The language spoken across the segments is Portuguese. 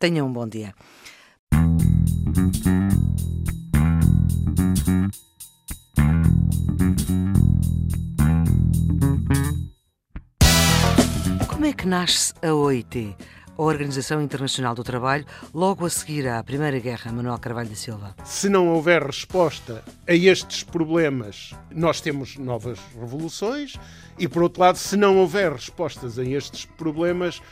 Tenham um bom dia. Como é que nasce a OIT? a Organização Internacional do Trabalho, logo a seguir à Primeira Guerra, Manuel Carvalho da Silva? Se não houver resposta a estes problemas, nós temos novas revoluções, e por outro lado, se não houver respostas a estes problemas,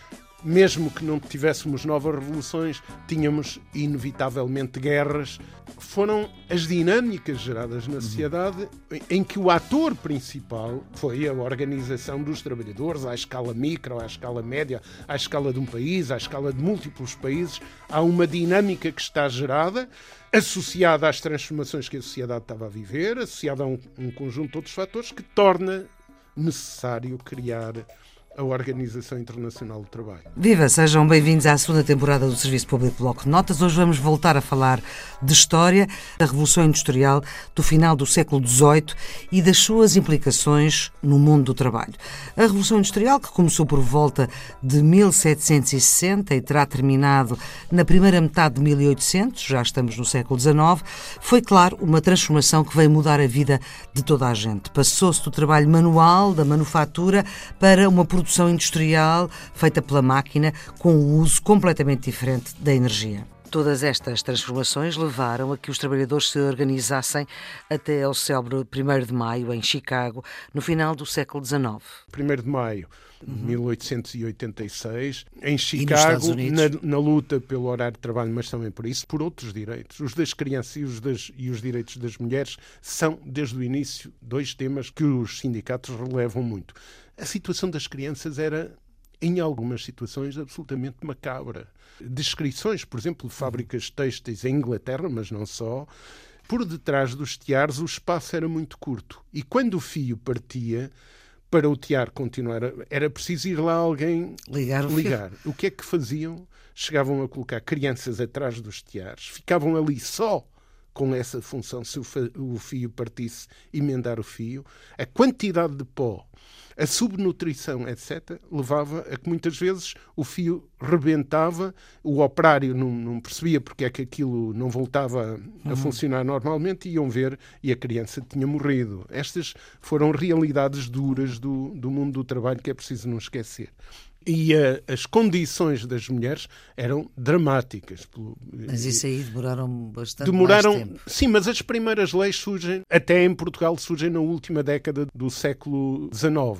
mesmo que não tivéssemos novas revoluções, tínhamos inevitavelmente guerras. Foram as dinâmicas geradas na sociedade em que o ator principal foi a organização dos trabalhadores à escala micro, à escala média, à escala de um país, à escala de múltiplos países. Há uma dinâmica que está gerada, associada às transformações que a sociedade estava a viver, associada a um, um conjunto de outros fatores que torna necessário criar a Organização Internacional do Trabalho. Viva, sejam bem-vindos à segunda temporada do Serviço Público Bloco de Notas. Hoje vamos voltar a falar de história, da Revolução Industrial, do final do século XVIII e das suas implicações no mundo do trabalho. A Revolução Industrial, que começou por volta de 1760 e terá terminado na primeira metade de 1800, já estamos no século XIX, foi, claro, uma transformação que veio mudar a vida de toda a gente. Passou-se do trabalho manual, da manufatura, para uma produção produção industrial feita pela máquina com um uso completamente diferente da energia. Todas estas transformações levaram a que os trabalhadores se organizassem até ao célebre 1 de maio, em Chicago, no final do século XIX. 1 de maio de uhum. 1886, em Chicago, na, na, luta pelo horário de trabalho, mas também por isso, por outros direitos. Os das crianças e os, das, e os direitos das mulheres são, desde o início, dois temas que os sindicatos relevam muito a situação das crianças era, em algumas situações, absolutamente macabra. Descrições, por exemplo, de fábricas têxteis em Inglaterra, mas não só, por detrás dos tiares o espaço era muito curto. E quando o fio partia, para o tiar continuar, era preciso ir lá alguém ligar. O, ligar. o que é que faziam? Chegavam a colocar crianças atrás dos tiares, ficavam ali só com essa função, se o fio partisse, emendar o fio. A quantidade de pó a subnutrição, etc., levava a que muitas vezes o fio rebentava, o operário não, não percebia porque é que aquilo não voltava a uhum. funcionar normalmente, iam ver e a criança tinha morrido. Estas foram realidades duras do, do mundo do trabalho que é preciso não esquecer e a, as condições das mulheres eram dramáticas. Mas isso aí demoraram bastante demoraram, tempo. Sim, mas as primeiras leis surgem, até em Portugal, surgem na última década do século XIX. Uhum.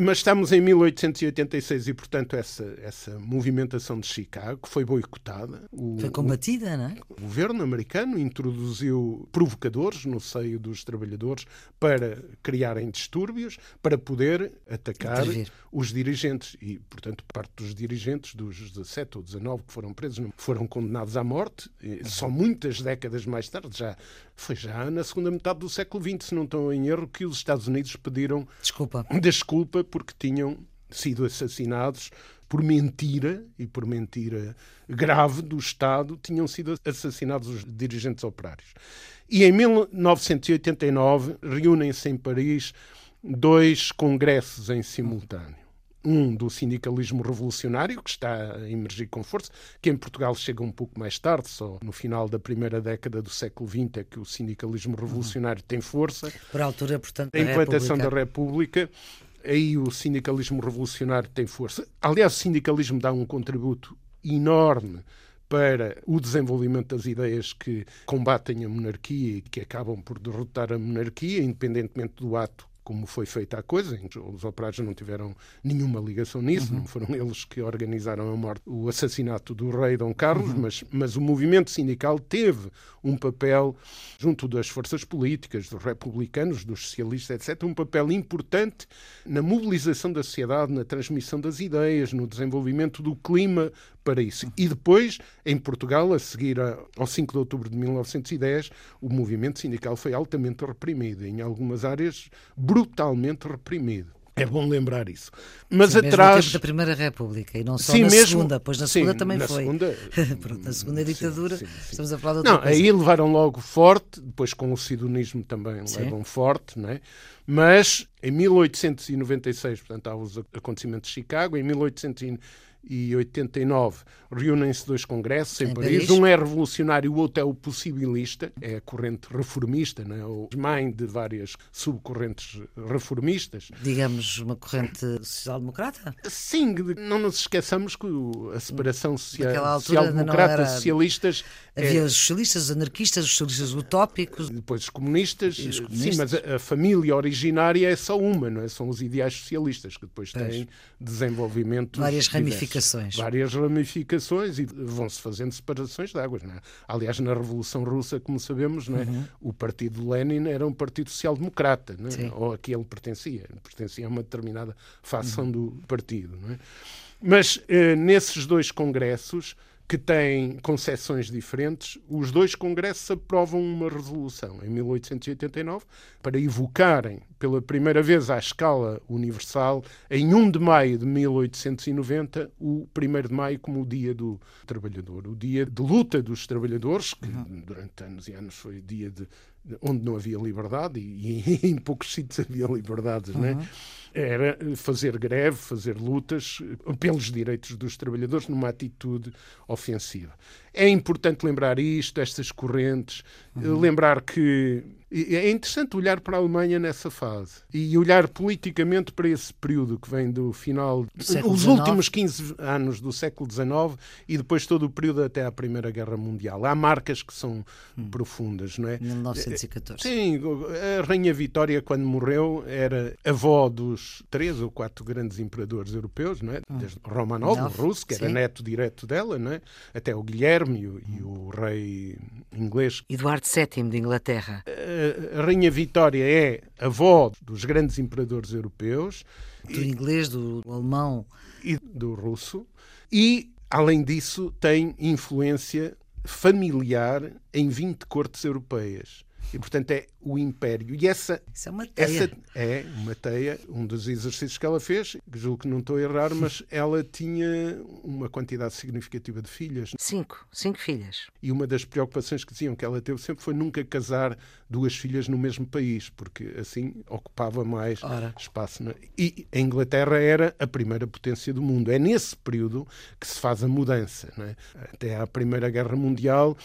Mas estamos em 1886 e, portanto, essa, essa movimentação de Chicago foi boicotada. O, foi combatida, não é? O governo americano introduziu provocadores no seio dos trabalhadores para criarem distúrbios, para poder atacar Intervir. os dirigentes. E, portanto, parte dos dirigentes, dos 17 ou 19 que foram presos, foram condenados à morte. Só muitas décadas mais tarde, já foi já na segunda metade do século XX, se não estou em erro, que os Estados Unidos pediram desculpa, desculpa porque tinham sido assassinados por mentira e por mentira grave do Estado, tinham sido assassinados os dirigentes operários. E em 1989 reúnem-se em Paris dois congressos em simultâneo um do sindicalismo revolucionário, que está a emergir com força, que em Portugal chega um pouco mais tarde, só no final da primeira década do século XX é que o sindicalismo revolucionário tem força. Por altura, portanto, da implantação da República. Aí o sindicalismo revolucionário tem força. Aliás, o sindicalismo dá um contributo enorme para o desenvolvimento das ideias que combatem a monarquia e que acabam por derrotar a monarquia, independentemente do ato como foi feita a coisa. Os operários não tiveram nenhuma ligação nisso, uhum. não foram eles que organizaram a morte, o assassinato do rei Dom Carlos, uhum. mas, mas o movimento sindical teve um papel, junto das forças políticas, dos republicanos, dos socialistas, etc., um papel importante na mobilização da sociedade, na transmissão das ideias, no desenvolvimento do clima para isso. E depois, em Portugal, a seguir ao 5 de outubro de 1910, o movimento sindical foi altamente reprimido, em algumas áreas brutalmente reprimido. É bom lembrar isso. Mas sim, atrás. Mesmo da Primeira República e não só sim, na mesmo... segunda, pois na segunda sim, também na foi. Segunda... Pronto, na segunda ditadura, estamos a falar de outra não, coisa. Aí levaram logo forte, depois com o sidonismo também levam forte, não é? Mas em 1896, portanto, há os acontecimentos de Chicago, em 1896 e 89 reúnem-se dois congressos em, Em Paris. Paris. Um é revolucionário, o outro é o possibilista, é a corrente reformista, né? ou mãe de várias subcorrentes reformistas. Digamos, uma corrente social-democrata? Sim, não nos esqueçamos que a separação não social-democrata, socialistas, é- Havia os socialistas, os anarquistas, os socialistas utópicos. depois os comunistas, os sim, comunistas. mas a, família originária é só uma, não é? São os ideais socialistas que depois Pois. têm desenvolvimento Várias diversos. Ramificações. várias ramificações e vão-se fazendo separações de águas. Não é? Aliás, na Revolução Russa, como sabemos, não é? o partido Lenin era um partido social-democrata, é? Ou a que ele pertencia. Pertencia a uma determinada facção do partido. Não é? Mas eh, nesses dois congressos, que têm concessões diferentes, os dois congressos aprovam uma resolução em 1889 para evocarem pela primeira vez à escala universal, em 1 de maio de 1890, o 1 de maio como o Dia do Trabalhador, o dia de luta dos trabalhadores, que durante anos e anos foi dia de- onde não havia liberdade e, em poucos sítios havia liberdades, é? Era fazer greve, fazer lutas eh, pelos direitos dos trabalhadores numa atitude ofensiva. É importante lembrar isto, estas correntes, eh, lembrar que é interessante olhar para a Alemanha nessa fase e olhar politicamente para esse período que vem do final, século os XIX. últimos 15 anos do século XIX e depois todo o período até à Primeira Guerra Mundial. Há marcas que são profundas, não é? 1914. Sim, a Rainha Vitória, quando morreu, era avó dos três ou quatro grandes imperadores europeus, não é? Desde Romanov, o russo, que era sim. neto direto dela, não é? Até o Guilherme e o, e o rei inglês. Eduardo VII de Inglaterra. A Rainha Vitória é avó dos grandes imperadores europeus Do inglês, do alemão. e do russo, e, além disso, tem influência familiar em 20 cortes europeias. E, portanto, é o Império. E essa, Isso é uma teia. essa é uma teia, um dos exercícios que ela fez, julgo que não estou a errar, mas ela tinha uma quantidade significativa de filhas. Cinco. Cinco filhas. E uma das preocupações que diziam que ela teve sempre foi nunca casar duas filhas no mesmo país, porque assim ocupava mais Ora. espaço. E a Inglaterra era a primeira potência do mundo. É nesse período que se faz a mudança. é? Até à Primeira Guerra Mundial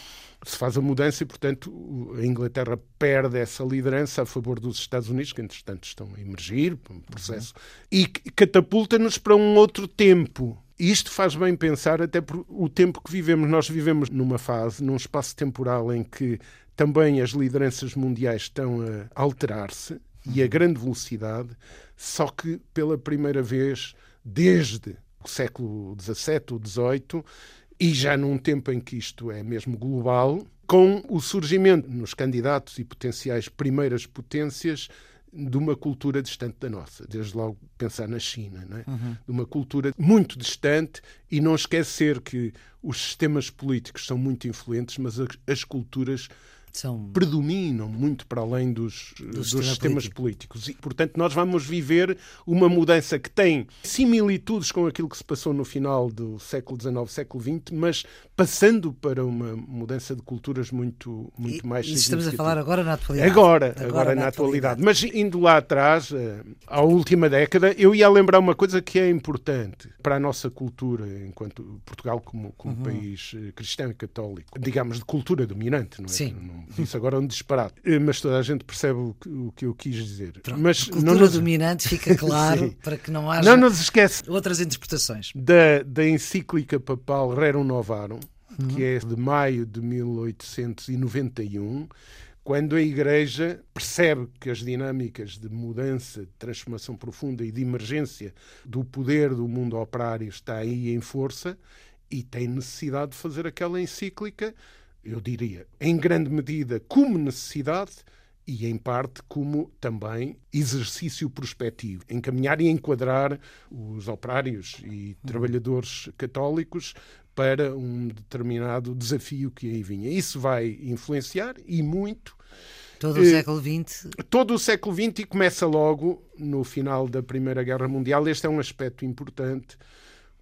se faz a mudança e, portanto, a Inglaterra perde essa liderança a favor dos Estados Unidos, que entretanto estão a emergir, um processo, e que catapulta-nos para um outro tempo. Isto faz bem pensar até por o tempo que vivemos. Nós vivemos numa fase, num espaço temporal em que também as lideranças mundiais estão a alterar-se e a grande velocidade, só que pela primeira vez desde o século XVII ou XVIII, e já num tempo em que isto é mesmo global, com o surgimento nos candidatos e potenciais primeiras potências de uma cultura distante da nossa. Desde logo pensar na China, é? de uma cultura muito distante e não esquecer que os sistemas políticos são muito influentes, mas as, as culturas São predominam muito para além dos, dos sistema sistemas político. políticos. E, portanto, nós vamos viver uma mudança que tem similitudes com aquilo que se passou no final do século XIX, século XX, mas passando para uma mudança de culturas muito, muito E- mais Isso estamos a falar agora na atualidade. Agora, agora, na, atualidade. Mas indo lá atrás, eh, à última década, eu ia lembrar uma coisa que é importante para a nossa cultura, enquanto Portugal como, como Uhum. país eh, cristão e católico, digamos de cultura dominante, não é? Sim. Não disse agora um disparate, Eh, mas toda a gente percebe o que, o que eu quis dizer. Pronto, mas cultura não nos, dominante fica claro para que não haja não nos esquece outras interpretações. da, da encíclica papal Rerum Novarum, Uhum. que é de maio de 1891, quando a Igreja percebe que as dinâmicas de mudança, de transformação profunda e de emergência do poder do mundo operário está aí em força e tem necessidade de fazer aquela encíclica, eu diria, em grande medida como necessidade e em parte como também exercício prospectivo, encaminhar e enquadrar os operários e trabalhadores católicos para um determinado desafio que aí vinha. Isso vai influenciar e muito Todo o Eh, século XX. todo o século XX e começa logo no final da Primeira Guerra Mundial. Este é um aspecto importante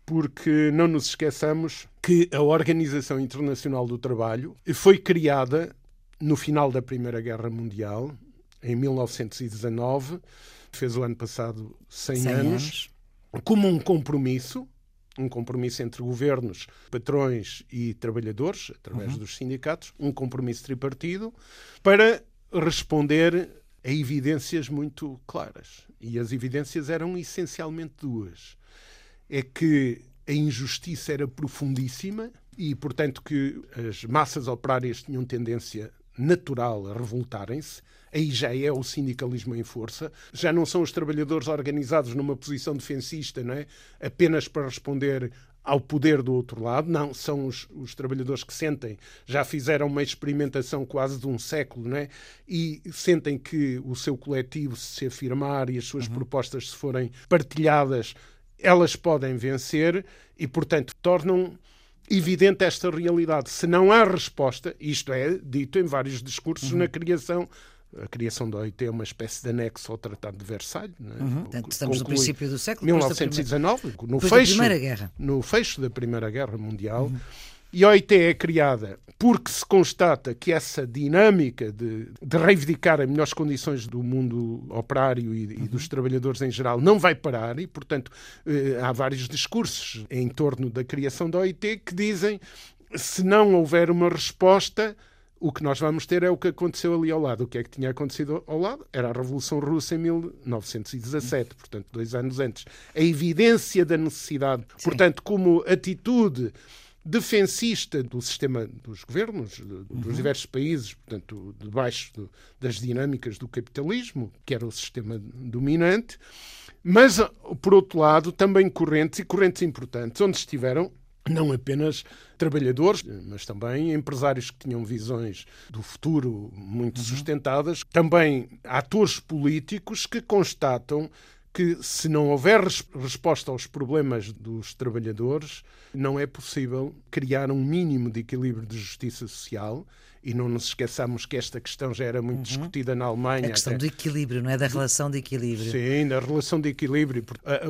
porque não nos esqueçamos que a Organização Internacional do Trabalho foi criada no final da Primeira Guerra Mundial, em 1919, fez o ano passado 100, 100 anos, anos. como um compromisso um compromisso entre governos, patrões e trabalhadores, através uhum. dos sindicatos, um compromisso tripartido, para responder a evidências muito claras. E as evidências eram essencialmente duas. É que a injustiça era profundíssima e, portanto, que as massas operárias tinham tendência natural a revoltarem-se. Aí já é o sindicalismo em força. Já não são os trabalhadores organizados numa posição defensista, não é? apenas para responder ao poder do outro lado. Não, são os, os, trabalhadores que sentem, já fizeram uma experimentação quase de um século, né? e sentem que o seu coletivo se afirmar e as suas uhum. propostas se forem partilhadas, elas podem vencer e, portanto, tornam evidente esta realidade. Se não há resposta, isto é dito em vários discursos uhum. na criação a criação da OIT é uma espécie de anexo ao Tratado de Versalhes. É? Uhum. Portanto, estamos no princípio do século 1919, no fecho, no fecho da Primeira Guerra Mundial. Uhum. E a OIT é criada porque se constata que essa dinâmica de, de reivindicar as melhores condições do mundo operário e, e, dos trabalhadores em geral não vai parar e, portanto, eh, há vários discursos em torno da criação da OIT que dizem se não houver uma resposta, o que nós vamos ter é o que aconteceu ali ao lado. O que é que tinha acontecido ao lado? Era a Revolução Russa em 1917, portanto, dois anos antes. A evidência da necessidade, Sim. portanto, como atitude defensista do sistema dos governos, dos uhum. diversos países, portanto, debaixo de, das dinâmicas do capitalismo, que era o sistema dominante, mas, por outro lado, também correntes e correntes importantes, onde estiveram não apenas trabalhadores, mas também empresários que tinham visões do futuro muito uhum. sustentadas, também atores políticos que constatam que se não houver resposta aos problemas dos trabalhadores, não é possível criar um mínimo de equilíbrio de justiça social e não nos esqueçamos que esta questão já era muito uhum. discutida na Alemanha. A questão até. do equilíbrio, não é? Da relação de equilíbrio. Sim, da relação de equilíbrio.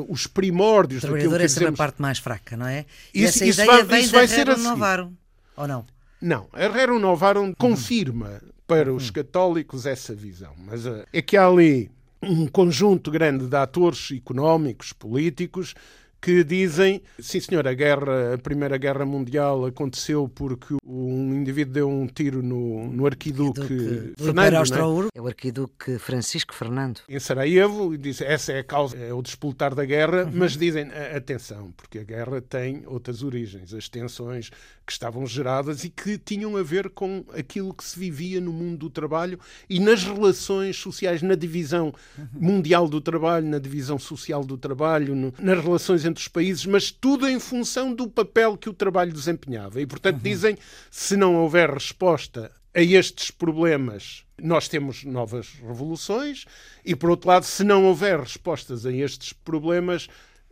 Os primórdios o trabalhador é sempre a parte mais fraca, não é? E isso, essa isso ideia vai, vem isso vai ser assim. Novarum, ou não? Não, a Rerum Novarum uhum. confirma para uhum. os católicos essa visão, mas uh, é que há ali um conjunto grande de atores económicos, políticos, que dizem, sim senhor, a guerra, a Primeira Guerra Mundial aconteceu porque um indivíduo deu um tiro no, no arquiduque, arquiduque Fernando. Né? É o arquiduque Francisco Fernando. Em Sarajevo, e disse, essa é a causa, é o despoltar da guerra, uhum. mas dizem, atenção, porque a guerra tem outras origens, as tensões que estavam geradas e que tinham a ver com aquilo que se vivia no mundo do trabalho e nas relações sociais, na divisão mundial do trabalho, na divisão social do trabalho, no, nas relações entre os países, mas tudo em função do papel que o trabalho desempenhava. E, portanto, uhum. dizem, se não houver resposta a estes problemas, nós temos novas revoluções, e, por outro lado, se não houver respostas a estes problemas,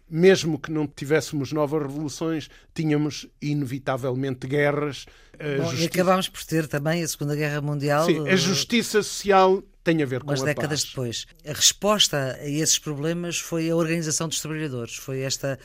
mesmo que não tivéssemos novas revoluções, tínhamos inevitavelmente guerras. Bom, justiça... E acabámos por ter também a Segunda Guerra Mundial. Sim, a justiça social tem a ver com umas a décadas paz. depois. A resposta a esses problemas foi a organização dos trabalhadores, foi esta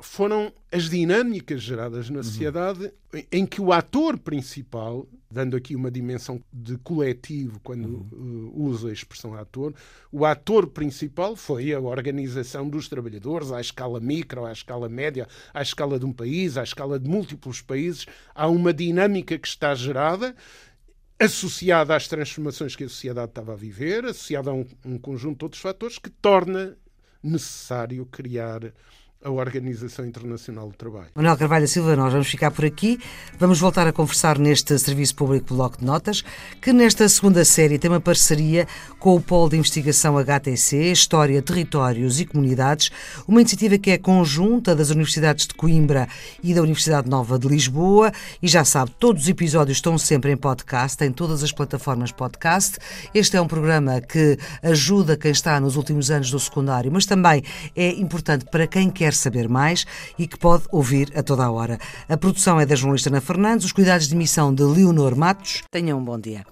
foram as dinâmicas geradas na uhum. sociedade uhum. em que o ator principal, dando aqui uma dimensão de coletivo quando uhum. uh, usa a expressão ator, o ator principal foi a organização dos trabalhadores à escala micro, à escala média, à escala de um país, à escala de múltiplos países. Há uma dinâmica que está gerada associada às transformações que a sociedade estava a viver, associada a um, um conjunto de outros fatores que torna necessário criar a Organização Internacional do Trabalho. Manuel Carvalho Silva, nós vamos ficar por aqui. Vamos voltar a conversar neste Serviço Público Bloco de Notas, que nesta segunda série tem uma parceria com o Polo de Investigação HTC, História, Territórios e Comunidades, uma iniciativa que é conjunta das Universidades de Coimbra e da Universidade Nova de Lisboa. E já sabe, todos os episódios estão sempre em podcast, em todas as plataformas podcast. Este é um programa que ajuda quem está nos últimos anos do secundário, mas também é importante para quem quer quer saber mais e que pode ouvir a toda a hora. A produção é da jornalista Ana Fernandes, os cuidados de emissão de Leonor Matos. Tenham um bom dia.